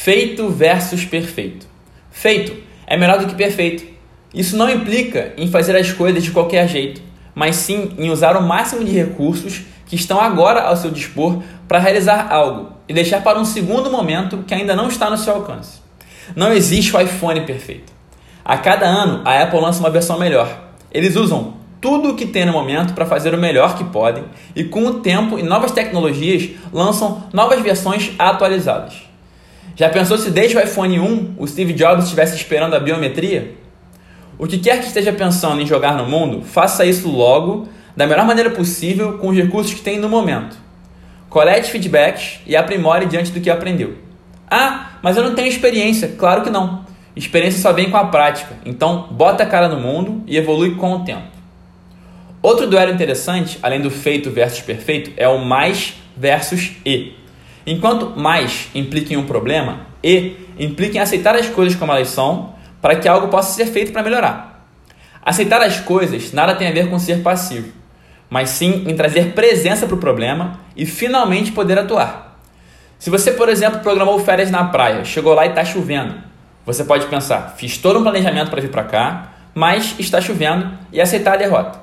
Feito versus perfeito. Feito é melhor do que perfeito. Isso não implica em fazer as coisas de qualquer jeito, mas sim em usar o máximo de recursos que estão agora ao seu dispor para realizar algo e deixar para um segundo momento que ainda não está no seu alcance. Não existe o iPhone perfeito. A cada ano, a Apple lança uma versão melhor. Eles usam tudo o que tem no momento para fazer o melhor que podem e, com o tempo e novas tecnologias, lançam novas versões atualizadas. Já pensou se desde o iPhone 1 o Steve Jobs estivesse esperando a biometria? O que quer que esteja pensando em jogar no mundo, faça isso logo, da melhor maneira possível, com os recursos que tem no momento. Colete feedbacks e aprimore diante do que aprendeu. Ah, mas eu não tenho experiência. Claro que não. Experiência só vem com a prática. Então, bota a cara no mundo e evolui com o tempo. Outro duelo interessante, além do feito versus perfeito, é o mais versus e. Enquanto mais implica em um problema, e implica em aceitar as coisas como elas são para que algo possa ser feito para melhorar. Aceitar as coisas nada tem a ver com ser passivo, mas sim em trazer presença para o problema e finalmente poder atuar. Se você, por exemplo, programou férias na praia, chegou lá e está chovendo, você pode pensar: fiz todo um planejamento para vir para cá, mas está chovendo e aceitar a derrota.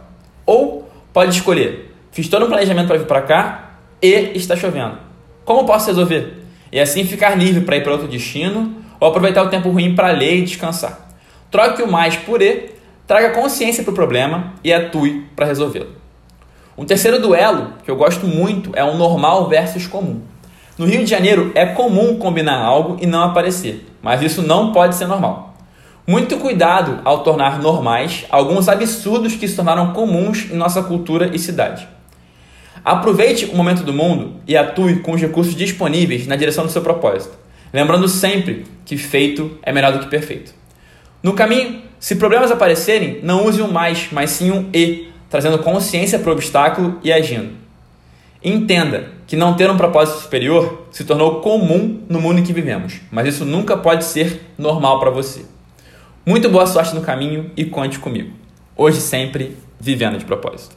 Ou pode escolher: fiz todo um planejamento para vir para cá e está chovendo. Como posso resolver? E assim ficar livre para ir para outro destino ou aproveitar o tempo ruim para ler e descansar. Troque o mais por E, traga consciência para o problema e atue para resolvê-lo. Um terceiro duelo que eu gosto muito é o normal versus comum. No Rio de Janeiro é comum combinar algo e não aparecer, mas isso não pode ser normal. Muito cuidado ao tornar normais alguns absurdos que se tornaram comuns em nossa cultura e cidade. Aproveite o momento do mundo e atue com os recursos disponíveis na direção do seu propósito. Lembrando sempre que feito é melhor do que perfeito. No caminho, se problemas aparecerem, não use um mais, mas sim um e, trazendo consciência para o obstáculo e agindo. Entenda que não ter um propósito superior se tornou comum no mundo em que vivemos, mas isso nunca pode ser normal para você. Muito boa sorte no caminho e conte comigo. Hoje sempre, vivendo de propósito.